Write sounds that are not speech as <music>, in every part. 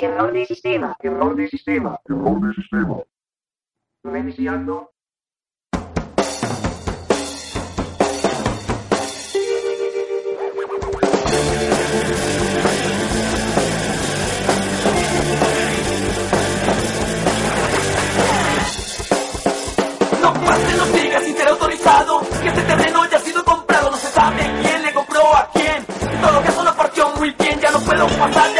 Error de sistema. Error de sistema. Error de sistema. Reiniciando. No más se nos diga sin ser autorizado Que este terreno ya ha sido comprado No se sabe quién le compró a quién En todo caso no partió muy bien Ya no puedo pasar,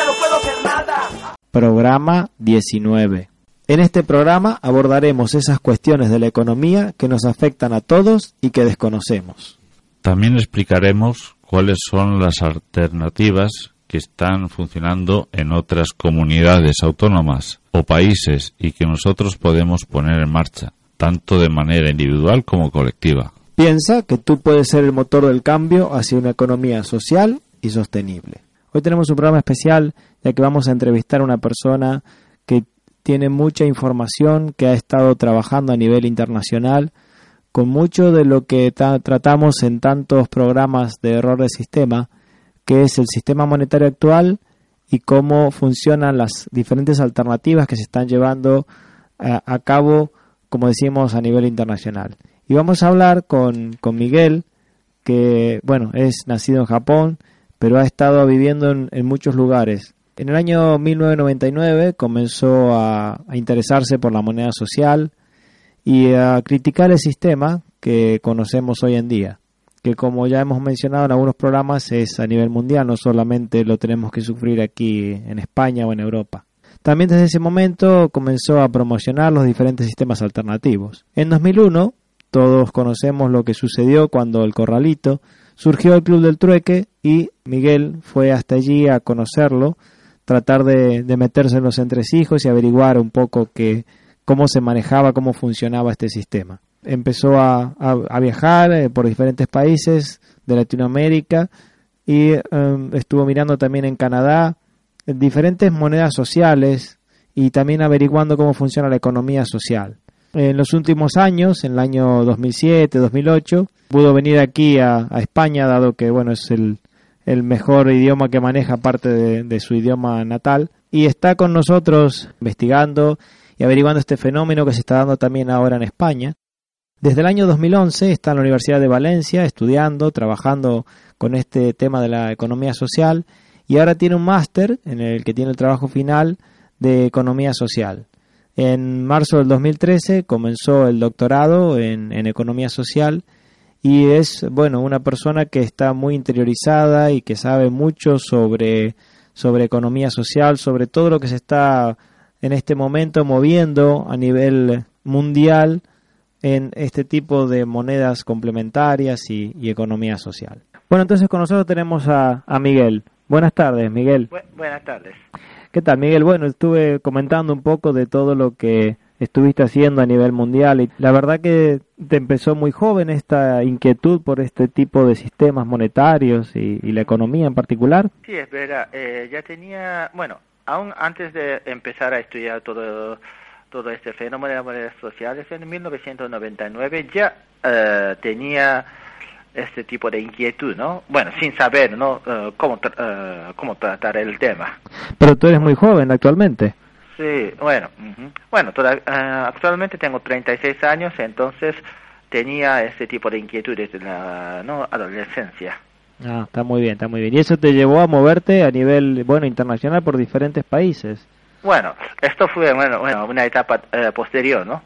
Programa 19. En este programa abordaremos esas cuestiones de la economía que nos afectan a todos y que desconocemos. También explicaremos cuáles son las alternativas que están funcionando en otras comunidades autónomas o países y que nosotros podemos poner en marcha, tanto de manera individual como colectiva. Piensa que tú puedes ser el motor del cambio hacia una economía social y sostenible. Hoy tenemos un programa especial ya que vamos a entrevistar a una persona que tiene mucha información, que ha estado trabajando a nivel internacional, con mucho de lo que ta- tratamos en tantos programas de error de sistema, que es el sistema monetario actual y cómo funcionan las diferentes alternativas que se están llevando a, a cabo, como decimos, a nivel internacional. Y vamos a hablar con, con Miguel, que, bueno, es nacido en Japón, pero ha estado viviendo en, muchos lugares. En el año 1999 comenzó a interesarse por la moneda social y a criticar el sistema que conocemos hoy en día, que como ya hemos mencionado en algunos programas es a nivel mundial, no solamente lo tenemos que sufrir aquí en España o en Europa. También desde ese momento comenzó a promocionar los diferentes sistemas alternativos. En 2001, todos conocemos lo que sucedió cuando el Corralito surgió el Club del Trueque y Miguel fue hasta allí a conocerlo, tratar de, meterse en los entresijos y averiguar un poco que, cómo se manejaba, cómo funcionaba este sistema. Empezó a, a- viajar eh, por diferentes países de Latinoamérica y eh, estuvo mirando también en Canadá diferentes monedas sociales y también averiguando cómo funciona la economía social. En los últimos años, en el año 2007-2008, pudo venir aquí a, España, dado que bueno es el, mejor idioma que maneja aparte de su idioma natal, y está con nosotros investigando y averiguando este fenómeno que se está dando también ahora en España. Desde el año 2011 está en la Universidad de Valencia estudiando, trabajando con este tema de la economía social y ahora tiene un máster en el que tiene el trabajo final de economía social. En marzo del 2013 comenzó el doctorado en, economía social y es, bueno, una persona que está muy interiorizada y que sabe mucho sobre, sobre economía social, sobre todo lo que se está en este momento moviendo a nivel mundial en este tipo de monedas complementarias y, economía social. Bueno, entonces con nosotros tenemos a, a Miguel. Buenas tardes, Miguel. Bu- buenas tardes. ¿Qué tal, Miguel? Bueno, estuve comentando un poco de todo lo que estuviste haciendo a nivel mundial y la verdad que te empezó muy joven esta inquietud por este tipo de sistemas monetarios y, la economía en particular. Sí, es verdad. eh, ya tenía, bueno, aún antes de empezar a estudiar todo, todo este fenómeno de las monedas sociales, en 1999 ya eh, tenía este tipo de inquietud, ¿no? Bueno, sin saber, ¿no? Eh, cómo, tra- eh, cómo tratar el tema. Pero tú eres muy joven actualmente. Sí, bueno, ujú. bueno, toda- eh, actualmente tengo 36 años, entonces tenía este tipo de inquietud desde la ¿no? adolescencia. Ah, está muy bien, está muy bien. Y eso te llevó a moverte a nivel, bueno, internacional por diferentes países. Bueno, esto fue bueno, bueno, una etapa posterior, ¿no?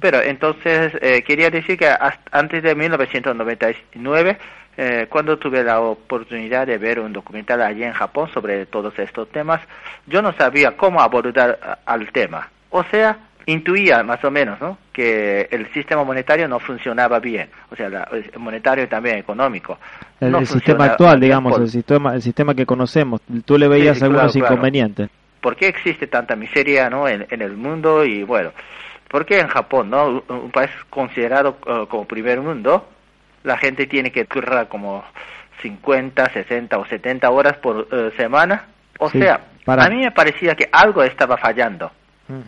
Pero entonces eh, quería decir que hasta antes de 1999, eh, cuando tuve la oportunidad de ver un documental allí en Japón sobre todos estos temas, yo no sabía cómo abordar al tema. O sea, intuía más o menos, ¿no? Que el sistema monetario no funcionaba bien. O sea, la- el monetario y también económico. El, no el sistema actual, digamos, por- el sistema, el sistema que conocemos. Tú le veías Sí, algunos claro, claro. inconvenientes. ¿por qué existe tanta miseria ¿no? en, en el mundo? Y bueno, ¿por qué en Japón, ¿no? un, país considerado eh, como primer mundo, la gente tiene que currar como 50, 60 o 70 horas por eh, semana? O Sí, sea, para- a mí me parecía que algo estaba fallando.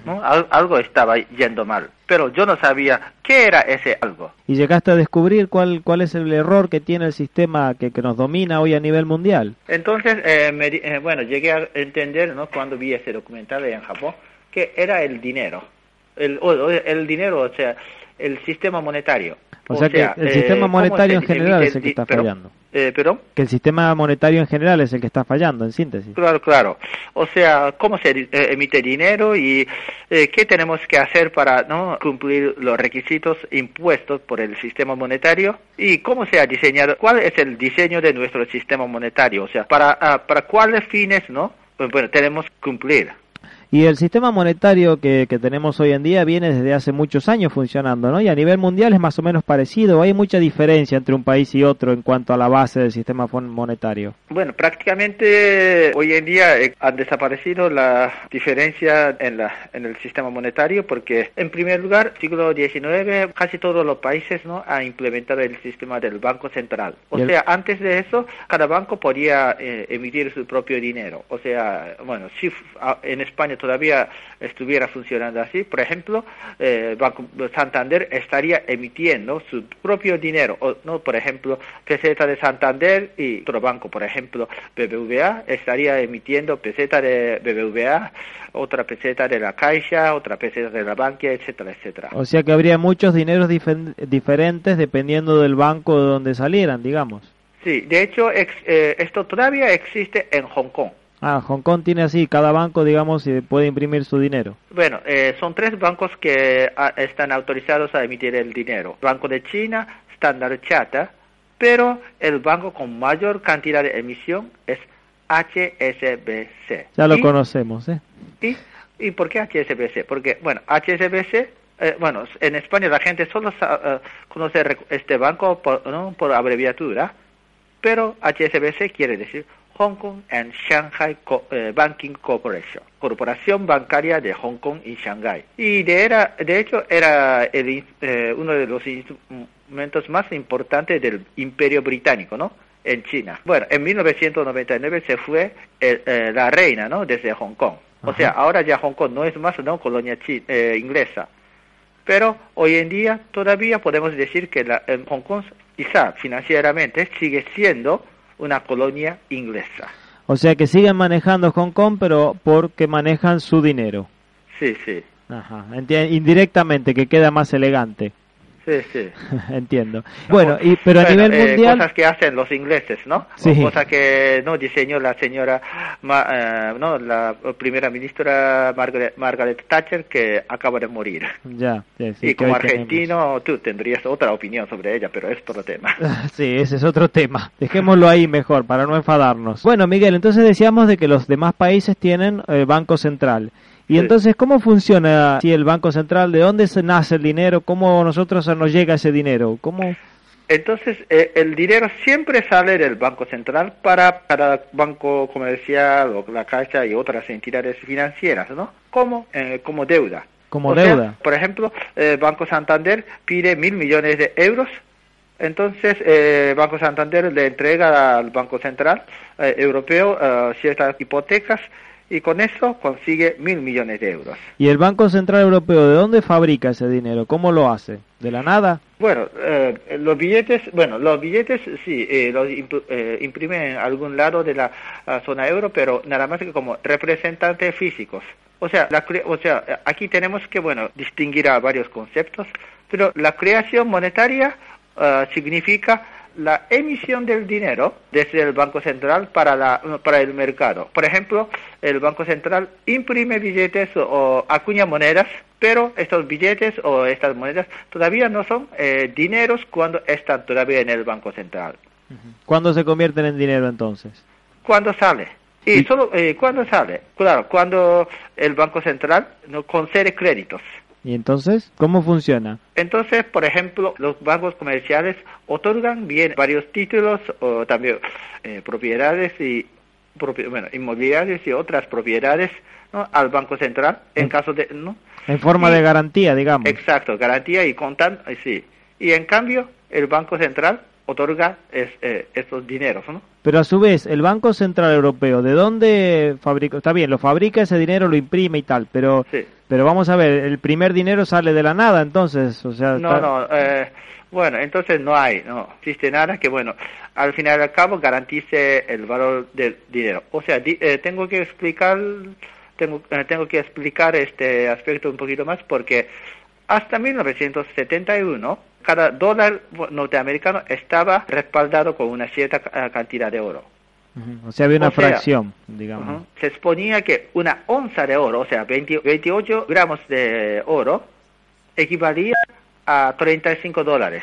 ¿no? Al- algo estaba yendo mal, pero yo no sabía qué era ese algo. ¿Y llegaste a descubrir cuál, cuál es el error que tiene el sistema que, que nos domina hoy a nivel mundial? Entonces, eh, me eh, bueno, llegué a entender, ¿no? Cuando vi ese documental en Japón, que era el dinero. El, el dinero, o sea, el sistema monetario. O sea que el sistema ¿cómo monetario en general es el que está fallando. Eh, ¿Perdón? Que el sistema monetario en general es el que está fallando, en síntesis. Claro, claro. O sea, cómo se eh, emite dinero y eh, qué tenemos que hacer para no cumplir los requisitos impuestos por el sistema monetario y cómo se ha diseñado, cuál es el diseño de nuestro sistema monetario, o sea, para ah, para cuáles fines, ¿no? Bueno, tenemos que cumplir. Y el sistema monetario que, que tenemos hoy en día viene desde hace muchos años funcionando, ¿no? Y a nivel mundial es más o menos parecido. Hay mucha diferencia entre un país y otro en cuanto a la base del sistema monetario. Bueno, prácticamente hoy en día eh, han desaparecido la diferencia en, la, en el sistema monetario porque, en primer lugar, siglo XIX, casi todos los países no han implementado el sistema del Banco Central. O el- sea, antes de eso, cada banco podía eh, emitir su propio dinero. O sea, bueno, si en España todavía estuviera funcionando así, por ejemplo, eh, Banco Santander estaría emitiendo su propio dinero, o, no, por ejemplo, peseta de Santander y otro banco, por ejemplo, BBVA estaría emitiendo peseta de BBVA, otra peseta de la Caixa, otra peseta de la Bankia, etcétera, etcétera. O sea que habría muchos dineros diferentes dependiendo del banco de donde salieran, digamos. Sí, de hecho, ex- eh, esto todavía existe en Hong Kong. Ah, Hong Kong tiene así, cada banco, digamos, puede imprimir su dinero. Bueno, eh, son tres bancos que ah, están autorizados a emitir el dinero. Banco de China, Standard Chartered, pero el banco con mayor cantidad de emisión es HSBC. Ya lo Y- conocemos, ¿eh? ¿Y, ¿Y por qué HSBC? Porque, bueno, HSBC, eh, bueno, en España la gente solo eh, conoce este banco por, ¿no? por abreviatura, pero HSBC quiere decir Hong Kong and Shanghai Co- eh, Banking Corporation, Corporación Bancaria de Hong Kong y Shanghai. Y de, era, de hecho era el eh, uno de los instrumentos más importantes del Imperio Británico, ¿no? En China. Bueno, en 1999 se fue el- eh, la reina, ¿no? Desde Hong Kong. O Ajá. sea, ahora ya Hong Kong no es más una colonia chi- eh, inglesa. Pero hoy en día todavía podemos decir que la, Hong Kong, quizá financieramente, sigue siendo una colonia inglesa. O sea que siguen manejando Hong Kong, pero porque manejan su dinero. Sí, sí, Ajá, indirectamente, que queda más elegante. Sí, sí. <laughs> Entiendo. Bueno, y, pero a Bueno, nivel eh, mundial... Cosas que hacen los ingleses, ¿no? Sí. O cosas que no diseñó la señora, Ma- eh, no, la primera ministra Margaret, Margaret Thatcher, que acaba de morir. Ya, sí, sí, y como hoy tenemos. argentino, tú tendrías otra opinión sobre ella, pero es otro tema. <laughs> Sí, ese es otro tema. Dejémoslo ahí mejor para no enfadarnos. Bueno, Miguel, entonces decíamos de que los demás países tienen eh, Banco Central. Y Sí. entonces, ¿cómo funciona si el Banco Central? ¿De dónde se nace el dinero? ¿Cómo nosotros nos llega ese dinero? ¿Cómo? Entonces, eh, el dinero siempre sale del Banco Central para cada banco comercial o la Caixa y otras entidades financieras, ¿no? Como, eh, como deuda. Como O sea, deuda. por ejemplo, eh, Banco Santander pide mil millones de euros, entonces eh, Banco Santander le entrega al Banco Central Europeo ciertas hipotecas y con eso consigue mil millones de euros. ¿Y el Banco Central Europeo de dónde fabrica ese dinero? ¿Cómo lo hace? ¿De la nada? Bueno, eh, los billetes, bueno, los billetes sí, eh, los eh, imprimen en algún lado de la zona euro, pero nada más que como representantes físicos. O sea, la o sea, eh, aquí tenemos que, bueno, distinguir a varios conceptos, pero la creación monetaria ah, significa la emisión del dinero desde el Banco Central para, la, para el mercado. Por ejemplo, el Banco Central imprime billetes o, acuña monedas, pero estos billetes o estas monedas todavía no son eh, dineros cuando están todavía en el Banco Central. ¿Cuándo se convierten en dinero entonces? ¿Cuándo sale? Y solo eh, cuándo sale? Claro, cuando el Banco Central no concede créditos. ¿Y entonces? ¿Cómo funciona? Entonces, por ejemplo, los bancos comerciales otorgan bien varios títulos o también eh, propiedades y bueno, inmobiliarias y otras propiedades ¿no? al Banco Central en caso de... ¿no? En forma Y- de garantía, digamos. Exacto, garantía y contan, sí. Y en cambio, el Banco Central otorga es- eh, estos dineros, ¿no? Pero a su vez, el Banco Central Europeo, ¿de dónde fabrica? Está bien, lo fabrica ese dinero, lo imprime y tal, pero Sí. pero vamos a ver, el primer dinero sale de la nada, entonces, o sea, No, está- no, eh, bueno, entonces no hay, no existe nada que, bueno, al final y al cabo garantice el valor del dinero. O sea, di- eh, tengo que explicar, tengo, eh, tengo que explicar este aspecto un poquito más porque hasta 1971 cada dólar norteamericano estaba respaldado con una cierta eh, cantidad de oro. O sea, había una o sea, fracción, digamos. Se exponía que una onza de oro, o sea, 20 28 gramos de oro, equivalía a 35 dólares.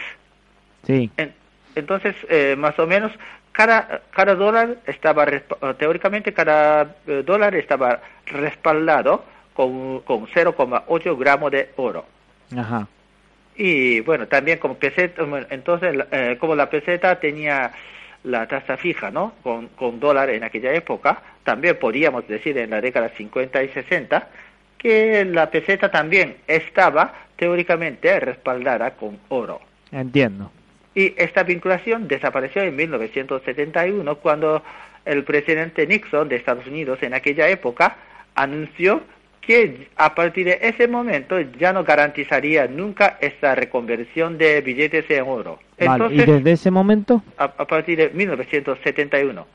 Sí, En- entonces, eh, más o menos, cada, cada dólar estaba, eh, teóricamente, cada eh, dólar estaba respaldado con, con 0,8 gramos de oro. Ajá. Y bueno, también como peseta, entonces, eh, como la peseta tenía la tasa fija, ¿no? Con, con dólar en aquella época, también podríamos decir en la década 50 y 60 que la peseta también estaba teóricamente respaldada con oro. Entiendo. Y esta vinculación desapareció en 1971 cuando el presidente Nixon de Estados Unidos en aquella época anunció que a partir de ese momento ya no garantizaría nunca esta reconversión de billetes en oro. Vale, y Entonces, desde ese momento, a, a partir de 1971.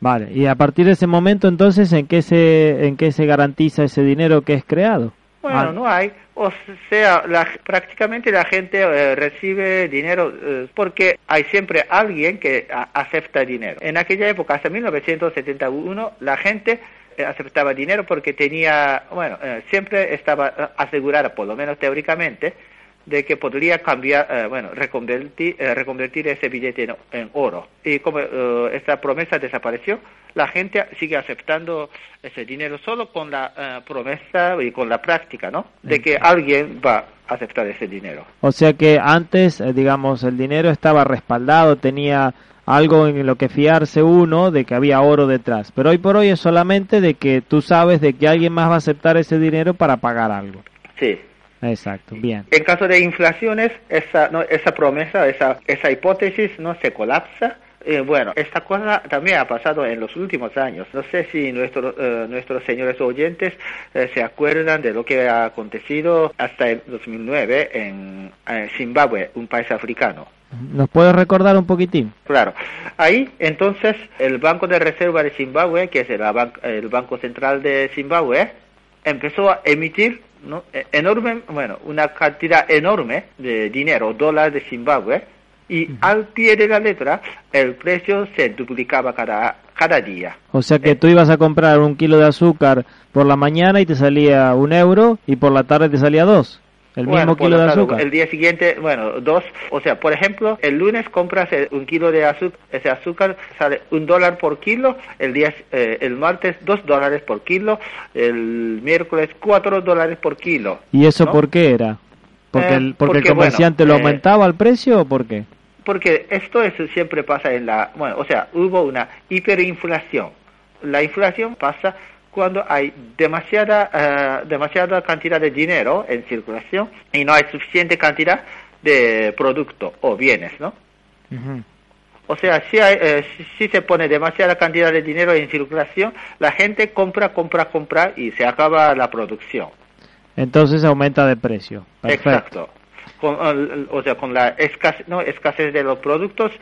vale, y a partir de ese momento entonces, ¿en qué se en qué se garantiza ese dinero que es creado? Bueno, Ah, no hay. O sea, la- prácticamente la gente eh, recibe dinero eh, porque hay siempre alguien que a- acepta dinero. En aquella época, hasta 1971, la gente aceptaba dinero porque tenía, bueno, eh, siempre estaba asegurada, por lo menos teóricamente, de que podría cambiar, eh, bueno, reconvertir, eh, reconvertir ese billete en, en oro. Y como eh, esta promesa desapareció, la gente sigue aceptando ese dinero solo con la eh, promesa y con la práctica, ¿no? De que alguien va a aceptar ese dinero. O sea que antes, digamos, el dinero estaba respaldado, tenía algo en lo que fiarse uno de que había oro detrás. Pero hoy por hoy es solamente de que tú sabes de que alguien más va a aceptar ese dinero para pagar algo. Sí. Exacto, bien. En caso de inflaciones, esa, no, esa promesa, esa, esa hipótesis no se colapsa. Eh, bueno, esta cosa también ha pasado en los últimos años. No sé si nuestro, eh, nuestros señores oyentes eh, se acuerdan de lo que ha acontecido hasta el 2009 en eh, Zimbabue, un país africano. ¿Nos puedes recordar un poquitín? Claro. Ahí, entonces, el Banco de Reserva de Zimbabue, que es el, ban- el Banco Central de Zimbabue, empezó a emitir ¿no? E- enorme, bueno, una cantidad enorme de dinero, dólares de Zimbabue, y al pie de la letra, el precio se duplicaba cada, cada día. O sea que Eh. tú ibas a comprar un kilo de azúcar por la mañana y te salía un euro y por la tarde te salía dos. El Bueno, mismo kilo lo de azúcar. El día siguiente, bueno, dos. O sea, por ejemplo, el lunes compras un kilo de azúcar, ese azúcar sale un dólar por kilo, el día, eh, el martes dos dólares por kilo, el miércoles cuatro dólares por kilo. ¿Y eso ¿no? por qué era? ¿Porque, Eh, el, porque, porque, el comerciante bueno, lo eh, aumentaba el precio o por qué? Porque esto es, siempre pasa en la, bueno, o sea, hubo una hiperinflación. La inflación pasa cuando hay demasiada, eh, demasiada cantidad de dinero en circulación y no hay suficiente cantidad de producto o bienes, ¿no? Ujú. O sea, si, hay, eh, si, si se pone demasiada cantidad de dinero en circulación, la gente compra, compra, compra y se acaba la producción. Entonces aumenta de precio. Perfecto. Exacto. Con, o sea, con la escasez, no, escasez de los productos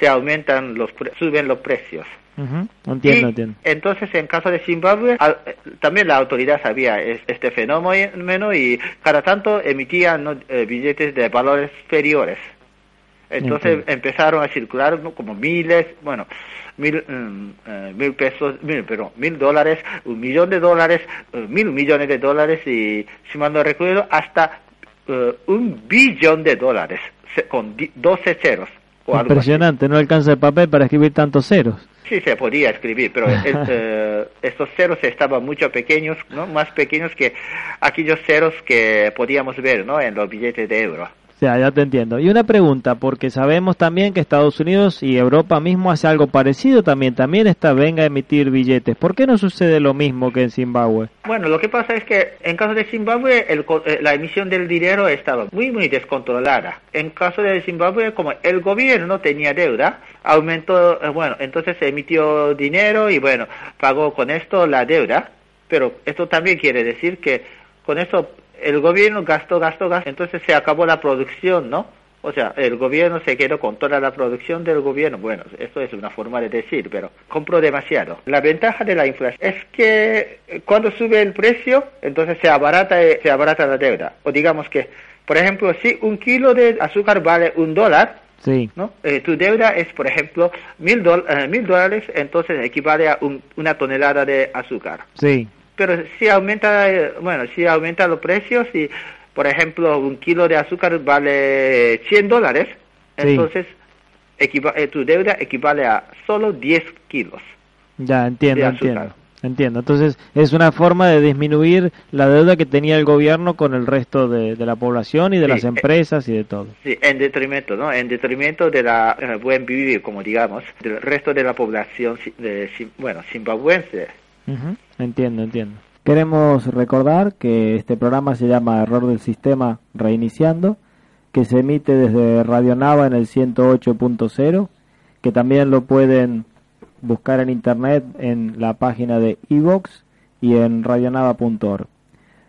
se aumentan los, pre- suben los precios. Entiendo, y entiendo. entonces en caso de Zimbabue al- eh, también la autoridad sabía es- este fenómeno y cada tanto emitían ¿no? eh, billetes de valores superiores. Entonces Entiendo. empezaron a circular ¿no? como miles, bueno, mil, eh, mil pesos, mil, perdón, mil dólares, un millón de dólares, mil millones de dólares y, si mal no recuerdo, hasta eh, un billón de dólares con di- 12 ceros. O algo así. Impresionante, no alcanza el papel para escribir tantos ceros. Sí, se podía escribir, pero el- <laughs> eh, estos ceros estaban mucho pequeños, ¿no? Más pequeños que aquellos ceros que podíamos ver, ¿no? En los billetes de euro. Ya, ya te entiendo. Y una pregunta, porque sabemos también que Estados Unidos y Europa mismo hace algo parecido también. También está venga a emitir billetes. ¿Por qué no sucede lo mismo que en Zimbabue? Bueno, lo que pasa es que en caso de Zimbabue el eh, la emisión del dinero estaba muy, muy descontrolada. En caso de Zimbabue, como el gobierno tenía deuda, aumentó, eh, bueno, entonces se emitió dinero y bueno, pagó con esto la deuda. Pero esto también quiere decir que con eso el gobierno gastó, gastó, gastó, entonces se acabó la producción, ¿no? O sea, el gobierno se quedó con toda la producción del gobierno. Bueno, esto es una forma de decir, pero compró demasiado. La ventaja de la inflación es que cuando sube el precio, entonces se abarata, eh, se abarata la deuda. O digamos que, por ejemplo, si un kilo de azúcar vale un dólar, Sí, ¿no? Eh, tu deuda es, por ejemplo, mil, eh, mil dólares, entonces equivale a un- una tonelada de azúcar sí, pero si aumenta eh, bueno si aumenta los precios y por ejemplo un kilo de azúcar vale 100 dólares Sí. entonces eh, tu deuda equivale a solo 10 kilos ya entiendo, entiendo. Entiendo. Entonces es una forma de disminuir la deuda que tenía el gobierno con el resto de, de la población y de Sí, las eh, empresas y de todo. sí, en detrimento no en detrimento de la eh, buen vivir como digamos del resto de la población de, bueno zimbabuense Ujú, Entiendo, entiendo. Queremos recordar que este programa se llama Error del Sistema Reiniciando, que se emite desde Radio Nava en el 108.0, que también lo pueden buscar en internet en la página de iVox y en radionava.org.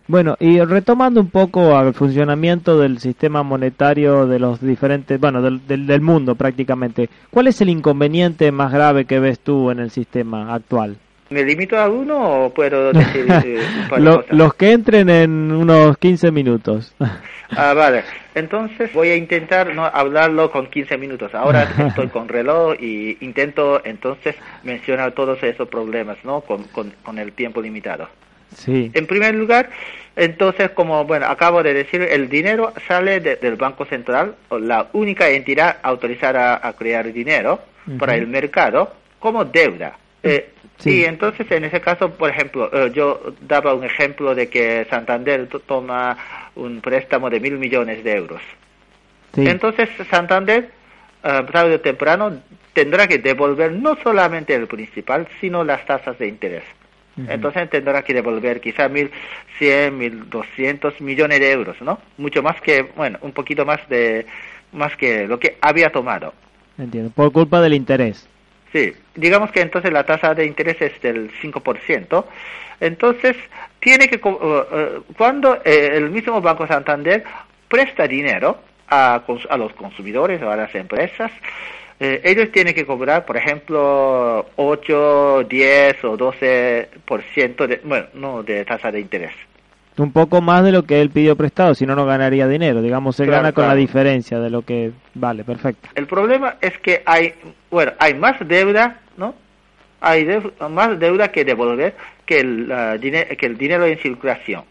Bueno, y retomando un poco al funcionamiento del sistema monetario de los diferentes, bueno, del, del, del mundo prácticamente, ¿cuál es el inconveniente más grave que ves tú en el sistema actual? ¿Me limito a uno o puedo decir eh, <laughs> un par de Lo- cosas? los que entren en unos 15 minutos. Ah, vale. Entonces voy a intentar no hablarlo con 15 minutos. Ahora <laughs> estoy con reloj y intento entonces mencionar todos esos problemas, ¿no? Con, con, con el tiempo limitado. sí, En primer lugar, entonces, como bueno, acabo de decir, el dinero sale de- del Banco Central, la única entidad autorizada a crear dinero para el mercado, como deuda. Eh, Sí. Y entonces, en ese caso, por ejemplo, eh, yo daba un ejemplo de que Santander to- toma un préstamo de mil millones de euros. sí, Entonces, Santander, eh, tarde o temprano, tendrá que devolver no solamente el principal, sino las tasas de interés. Entonces tendrá que devolver quizá 1.100, 1.200 millones de euros, ¿no? Mucho más que, bueno, un poquito más de, más que lo que había tomado. entiendo. Por culpa del interés. Sí, digamos que entonces la tasa de interés es del 5%. Entonces, tiene que, eh, eh, cuando eh, el mismo Banco Santander presta dinero a, a los consumidores o a las empresas, ellos tienen que cobrar, por ejemplo, 8, 10 o 12% de, bueno, no, de tasa de interés. Un poco más de lo que él pidió prestado, si no, no ganaría dinero. Digamos, él Claro, gana con la diferencia de lo que vale, perfecto. El problema es que hay, bueno, hay más deuda, ¿no? Hay más deuda que devolver que el, que el dinero en circulación.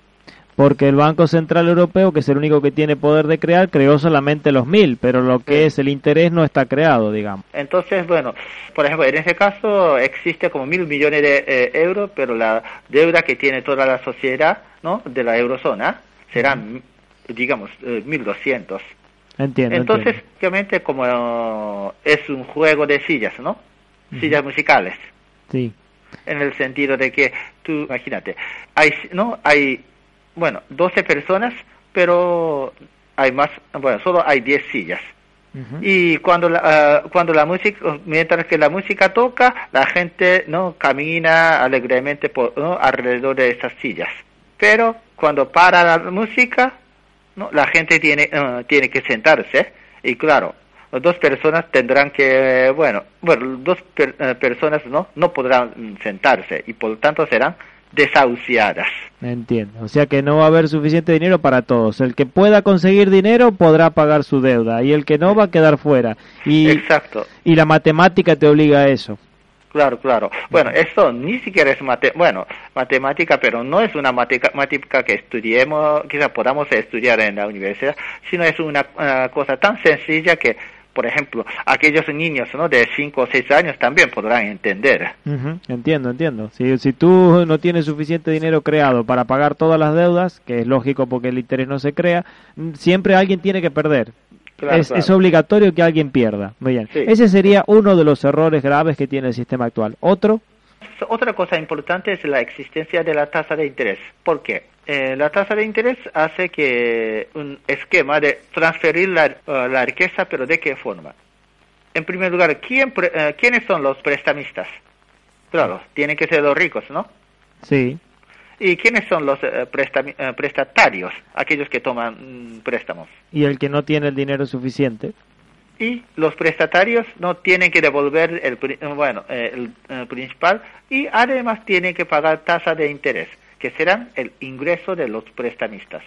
Porque el Banco Central Europeo, que es el único que tiene poder de crear, creó solamente los mil, pero lo que es el interés no está creado, digamos. Entonces, bueno, por ejemplo, en ese caso existe como mil millones de eh, euros, pero la deuda que tiene toda la sociedad, ¿no? De la eurozona serán, digamos, eh, mil doscientos. Entiendo. Entonces, entiendo. obviamente, como es un juego de sillas, ¿no? Sillas musicales. Sí, en el sentido de que tú imagínate hay no hay bueno 12 personas pero hay más bueno solo hay 10 sillas. Y cuando la, ah, cuando la música mientras que la música toca la gente no camina alegremente por, ¿no? alrededor de esas sillas. Pero cuando para la música no la gente tiene ah, tiene que sentarse. Y claro dos personas tendrán que bueno bueno dos per- eh, personas no no podrán sentarse y por lo tanto serán desahuciadas Entiendo. O sea que no va a haber suficiente dinero para todos. El que pueda conseguir dinero podrá pagar su deuda y el que no va a quedar fuera. Y, exacto y la matemática te obliga a eso. Claro, claro. Bueno, esto ni siquiera es mate bueno, matemática, pero no es una matemática que estudiemos, quizá podamos estudiar en la universidad, sino es una cosa tan sencilla que por ejemplo, aquellos niños ¿no? de 5 o 6 años también podrán entender. Entiendo, entiendo. Si, si tú no tienes suficiente dinero creado para pagar todas las deudas, que es lógico porque el interés no se crea, siempre alguien tiene que perder. Claro, es, claro. es obligatorio que alguien pierda. Muy bien. Sí. Ese sería uno de los errores graves que tiene el sistema actual. Otro, Otra cosa importante es la existencia de la tasa de interés. ¿Por qué? Eh, la tasa de interés hace que un esquema de transferir la, eh, la riqueza, pero ¿de qué forma? En primer lugar, ¿quién pre- eh, ¿quiénes son los prestamistas? Claro, tienen que ser los ricos, ¿no? sí, ¿Y quiénes son los eh, eh, prestatarios? Aquellos que toman mm, préstamos. y el que no tiene el dinero suficiente. Y los prestatarios no tienen que devolver el, eh, bueno, eh, el, eh, principal y además tienen que pagar tasa de interés, que serán el ingreso de los prestamistas.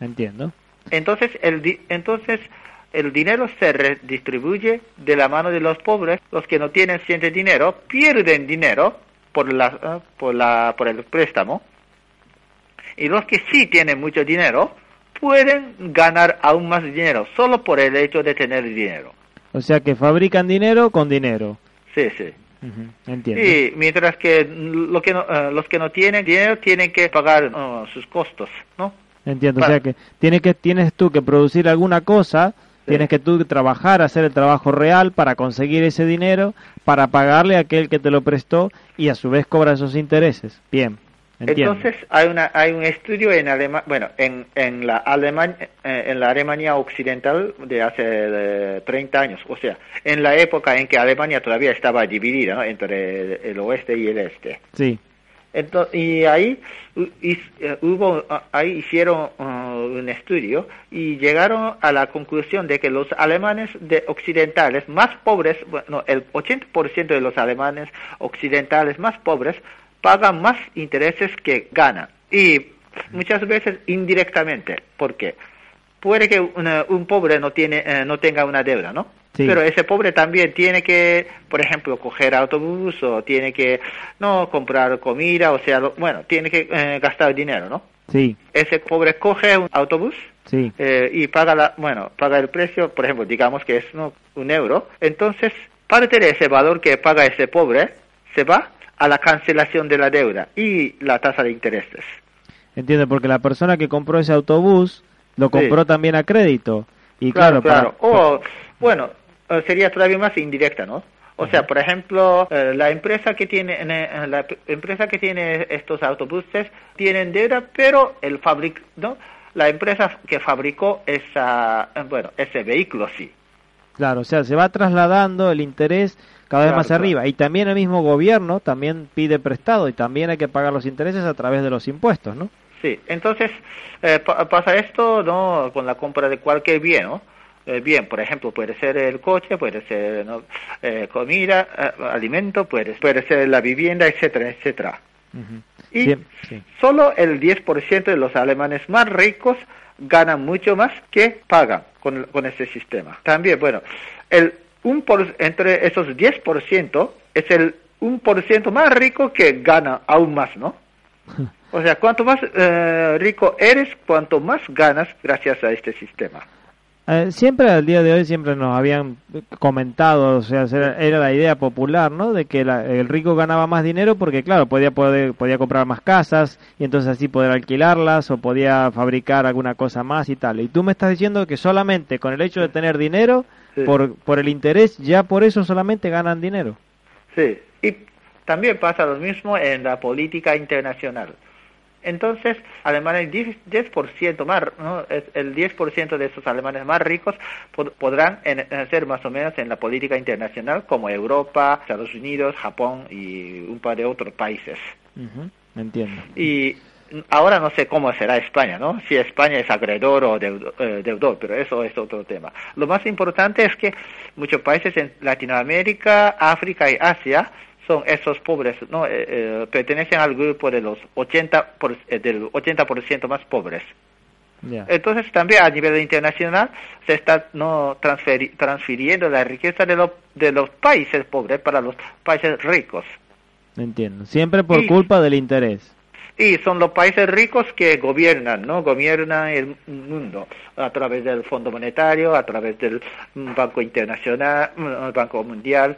Entiendo. Entonces el, di- entonces el dinero se redistribuye de la mano de los pobres, los que no tienen suficiente dinero pierden dinero por, la, por, la, por el préstamo y los que sí tienen mucho dinero pueden ganar aún más dinero solo por el hecho de tener dinero. O sea que fabrican dinero con dinero. Sí, sí. Entiendo. Y mientras que lo que no- eh, los que no tienen dinero tienen que pagar oh, sus costos, ¿no? Entiendo, o sea que tienes que tienes tú que producir alguna cosa, tienes que tú trabajar, hacer el trabajo real para conseguir ese dinero, para pagarle a aquel que te lo prestó y a su vez cobra esos intereses. Bien, entiendo. Entonces hay una hay un estudio en Alema- bueno en en la Alemania en la Alemania occidental de hace eh, 30 años, o sea, en la época en que Alemania todavía estaba dividida ¿no? entre el, el oeste y el este. sí, Ento- y ahí eh, hubo ah, ahí hicieron ah, un estudio y llegaron a la conclusión de que los alemanes de occidentales más pobres, bueno, el 80% de los alemanes occidentales más pobres pagan más intereses que ganan y muchas veces indirectamente, ¿por qué? Puede que una- un pobre no tiene eh, no tenga una deuda, ¿no? Sí. Pero ese pobre también tiene que, por ejemplo, coger autobús o tiene que, no, comprar comida, o sea, lo- bueno, tiene que eh, gastar dinero, ¿no? sí, Ese pobre coge un autobús sí, eh, y paga la, bueno, paga el precio, por ejemplo, digamos que es ¿no? un euro, entonces parte de ese valor que paga ese pobre se va a la cancelación de la deuda y la tasa de intereses. entiendo, porque la persona que compró ese autobús lo compró también a crédito. Y claro, claro. para- O, bueno, eh, sería todavía más indirecta, ¿no? O sea, por ejemplo, eh, la empresa que tiene eh, la empresa que tiene estos autobuses tienen deuda, pero el fabric, ¿no? La empresa que fabricó esa, eh, bueno, ese vehículo sí. Claro, o sea, se va trasladando el interés cada vez Claro, más claro. arriba. Y también el mismo gobierno también pide prestado y también hay que pagar los intereses a través de los impuestos, ¿no? Sí, entonces eh, pa- pasa esto no con la compra de cualquier bien, ¿no? Eh, bien, por ejemplo, puede ser el coche, puede ser ¿no? eh, comida, eh, alimento, puede, puede ser la vivienda, etcétera, etcétera. Ujú. Y sí. solo el 10% de los alemanes más ricos ganan mucho más que pagan con, con ese sistema. También, bueno, el un por, entre esos 10% es el 1% más rico que gana aún más, ¿no? <laughs> O sea, cuanto más eh, rico eres, cuanto más ganas gracias a este sistema. Eh, siempre al día de hoy siempre nos habían comentado, o sea, era, era la idea popular, ¿no? De que la- el rico ganaba más dinero porque, claro, podía poder, podía comprar más casas y entonces así poder alquilarlas o podía fabricar alguna cosa más y tal. Y tú me estás diciendo que solamente con el hecho de tener dinero, Sí. por, por el interés, ya por eso solamente ganan dinero. Sí, y también pasa lo mismo en la política internacional. Entonces, Alemania, el 10%, 10% más, ¿no? Es el 10% de esos alemanes más ricos pod- podrán ser más o menos en la política internacional como Europa, Estados Unidos, Japón y un par de otros países. Ujú, Entiendo. Y ahora no sé cómo será España, ¿no? Si España es acreedor o eh, deudor, pero eso es otro tema. Lo más importante es que muchos países en Latinoamérica, África y Asia son esos pobres, ¿no? Eh, eh, pertenecen al grupo de los 80 por- eh, del 80% más pobres. Entonces también a nivel internacional se está no transferi- transfiriendo la riqueza de, los de los países pobres para los países ricos. Entiendo. Siempre por Y- culpa del interés. y son los países ricos que gobiernan, ¿no? Gobiernan el mundo a través del Fondo Monetario, a través del Banco Internacional, el Banco Mundial.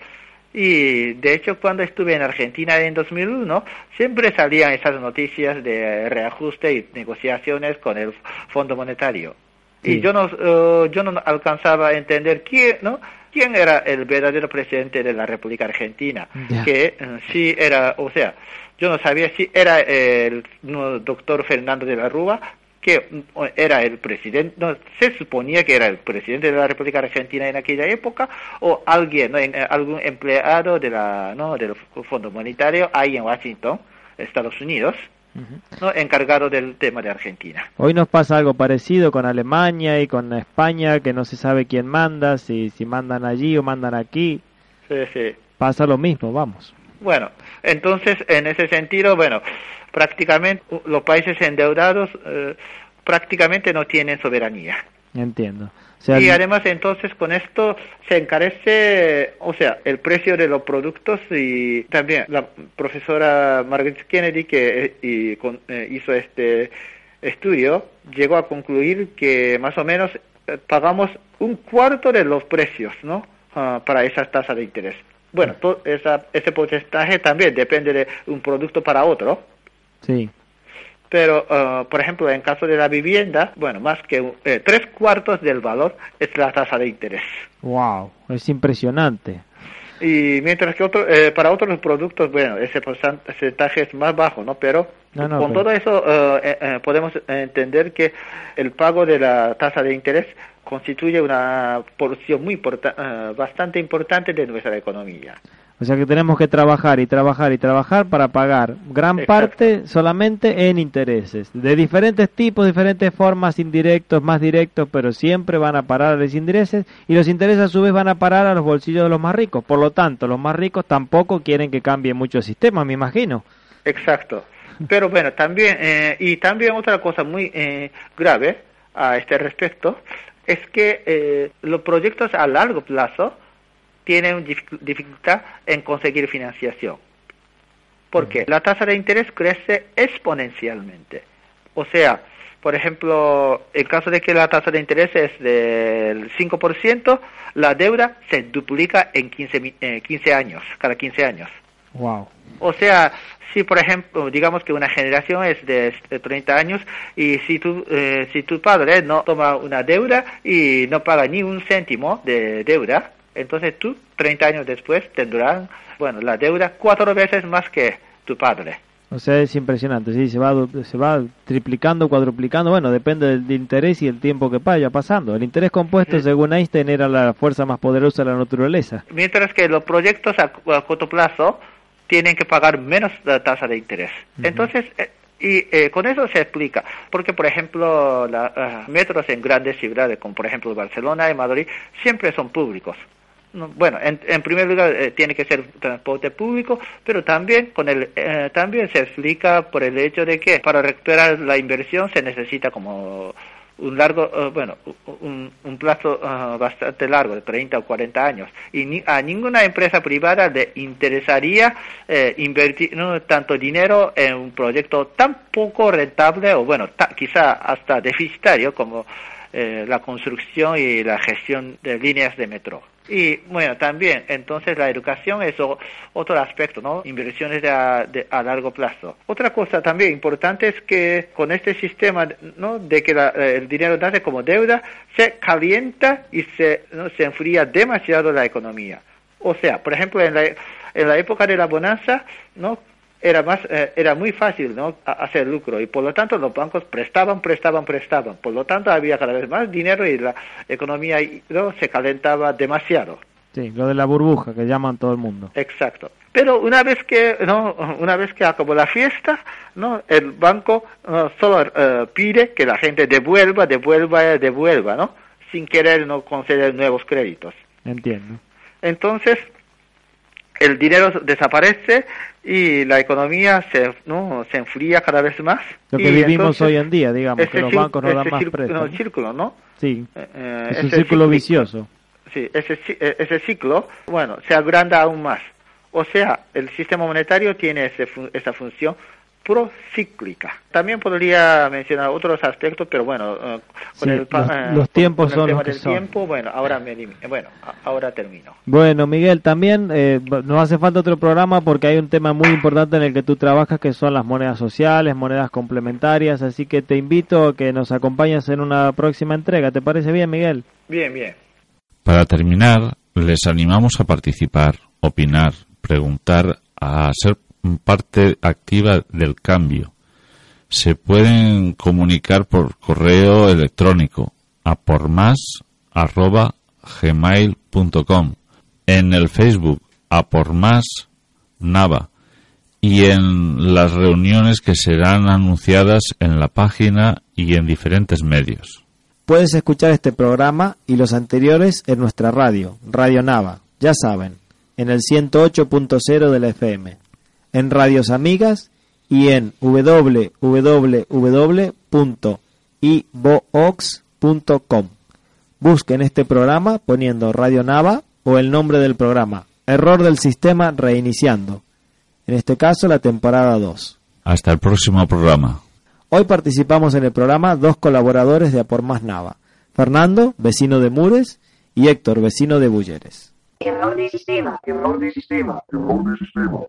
Y de hecho, cuando estuve en Argentina en 2001, siempre salían esas noticias de reajuste y negociaciones con el Fondo Monetario. Sí. Y yo no, eh, yo no alcanzaba a entender quién, ¿no? quién era el verdadero presidente de la República Argentina. Que eh, sí era, o sea, yo no sabía si era el no, doctor Fernando de la Rúa, que era el presidente, no, se suponía que era el presidente de la República Argentina en aquella época, o alguien, ¿no? En- eh, algún empleado de la, ¿no? del Fondo Monetario ahí en Washington, Estados Unidos, ¿no? encargado del tema de Argentina. Hoy nos pasa algo parecido con Alemania y con España, que no se sabe quién manda, si, si mandan allí o mandan aquí. Sí, sí. Pasa lo mismo, vamos. Bueno, entonces en ese sentido, bueno, prácticamente uh, los países endeudados eh, prácticamente no tienen soberanía. Entiendo. O sea, Y además entonces con esto se encarece, o sea, el precio de los productos y también la profesora Margaret Kennedy que eh, y con- eh, hizo este estudio llegó a concluir que más o menos eh, pagamos un cuarto de los precios, ¿no? Ah, para esas tasas de interés. Bueno, esa, ese porcentaje también depende de un producto para otro. sí. Pero, eh, por ejemplo, en caso de la vivienda, bueno, más que eh, tres cuartos del valor es la tasa de interés. Wow, es impresionante. Y mientras que otro, eh, para otros productos, bueno, ese porcentaje es más bajo, ¿no? Pero No, no, con pero- todo eso eh, podemos entender que el pago de la tasa de interés constituye una porción muy importa- eh, bastante importante de nuestra economía. O sea que tenemos que trabajar y trabajar y trabajar para pagar gran Exacto. parte solamente en intereses, de diferentes tipos, diferentes formas, indirectos, más directos, pero siempre van a parar a los intereses y los intereses a su vez van a parar a los bolsillos de los más ricos. Por lo tanto, los más ricos tampoco quieren que cambie mucho el sistema, me imagino. Exacto. Pero bueno, también, eh, y también otra cosa muy eh, grave a este respecto, es que eh, los proyectos a largo plazo tienen dif- dificultad en conseguir financiación. Porque la tasa de interés crece exponencialmente. O sea, por ejemplo, en caso de que la tasa de interés es del 5%, la deuda se duplica en 15, mi- eh, 15 años, cada 15 años. Wow. O sea, si por ejemplo, digamos que una generación es de eh, 30 años y si tu, eh, si tu padre no toma una deuda y no paga ni un céntimo de deuda, entonces tú 30 años después tendrás, bueno, la deuda cuatro veces más que tu padre. O sea, es impresionante, sí, se va, se va triplicando, cuadruplicando, bueno, depende del, del interés y el tiempo que vaya pasando. El interés compuesto, Sí. según Einstein, era la fuerza más poderosa de la naturaleza. Mientras que los proyectos a, a corto plazo tienen que pagar menos la tasa de interés. Entonces, eh, y eh, con eso se explica, porque por ejemplo, los metros en grandes ciudades, como por ejemplo Barcelona y Madrid, siempre son públicos. No, Bueno, en, en primer lugar eh, tiene que ser transporte público, pero también con el eh, también se explica por el hecho de que para recuperar la inversión se necesita como un largo, eh, bueno, un, un plazo eh, bastante largo, de 30 o 40 años. Y ni- a ninguna empresa privada le interesaría eh, invertir tanto dinero en un proyecto tan poco rentable o, bueno, ta- quizá hasta deficitario como eh, la construcción y la gestión de líneas de metro. Y bueno, también, entonces la educación es otro aspecto, ¿no? Inversiones de a, de- a largo plazo. Otra cosa también importante es que con este sistema, ¿no? De que la- el dinero nace como deuda, se calienta y se, ¿no? se enfría demasiado la economía. O sea, por ejemplo, en la, en la época de la bonanza, ¿no? Era más, eh, era muy fácil, ¿no? a- hacer lucro y por lo tanto los bancos prestaban, prestaban, prestaban. Por lo tanto había cada vez más dinero y la economía ¿no? se calentaba demasiado. Sí, lo de la burbuja que llaman todo el mundo. Exacto. Pero una vez que no, una vez que acabó la fiesta, no, el banco solo eh, pide que la gente devuelva, devuelva, devuelva, ¿no? Sin querer no conceder nuevos créditos. Entiendo. Entonces, el dinero desaparece y la economía se, ¿no? se enfría cada vez más. Lo que Y vivimos entonces, hoy en día, digamos, que los bancos nos dan más préstamos. no, círculo, ¿no? Sí, Eh, eh, es un círculo vicioso. Sí, ese, eh, ese ciclo, bueno, se agranda aún más. O sea, el sistema monetario tiene ese esa función procíclica. También podría mencionar otros aspectos, pero bueno, eh, con Sí, el, los- eh, los tiempos con el son tema los que del son. tiempo, bueno, ahora me eh, bueno, ahora termino. Bueno, Miguel, también eh, nos hace falta otro programa porque hay un tema muy importante en el que tú trabajas que son las monedas sociales, monedas complementarias, así que te invito a que nos acompañes en una próxima entrega. ¿Te parece bien, Miguel? Bien, bien. Para terminar, les animamos a participar, opinar, preguntar, a ser parte activa del cambio. Se pueden comunicar por correo electrónico a por más arroba gmail.com, en el Facebook a por más nava y en las reuniones que serán anunciadas en la página y en diferentes medios. Puedes escuchar este programa y los anteriores en nuestra radio, Radio Nava, ya saben, en el 108.0 de la FM, en Radios Amigas y en www.ibox.com. Busquen este programa poniendo Radio Nava o el nombre del programa. Error del sistema reiniciando. En este caso la temporada 2. Hasta el próximo programa. Hoy participamos en el programa dos colaboradores de A por Más Nava. Fernando, vecino de Mures, y Héctor, vecino de Bulleres. Error de sistema. Error de sistema. Error de sistema.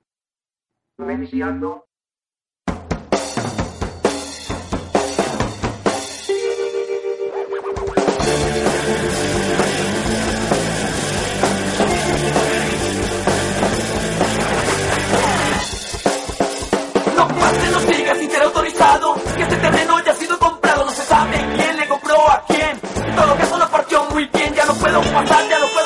No pasen los digas sin ser autorizado, que este terreno ya ha sido comprado, no se sabe quién le compró a quién. En todo caso lo partió muy bien, ya no puedo pasar, ya no puedo.